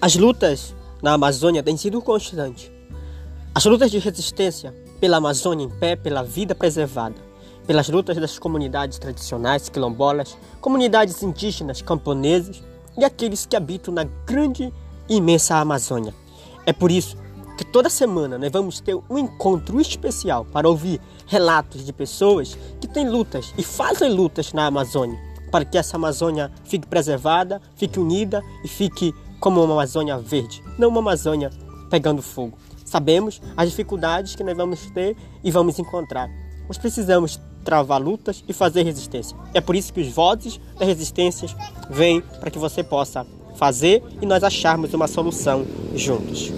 As lutas na Amazônia têm sido constantes. As lutas de resistência pela Amazônia em pé, pela vida preservada, pelas lutas das comunidades tradicionais quilombolas, comunidades indígenas, camponeses e aqueles que habitam na grande e imensa Amazônia. É por isso que toda semana nós vamos ter um encontro especial para ouvir relatos de pessoas que têm lutas e fazem lutas na Amazônia, para que essa Amazônia fique preservada, fique unida e fique como uma Amazônia verde, não uma Amazônia pegando fogo. Sabemos as dificuldades que nós vamos ter e vamos encontrar, mas precisamos travar lutas e fazer resistência. É por isso que os vozes das resistências vêm para que você possa fazer e nós acharmos uma solução juntos.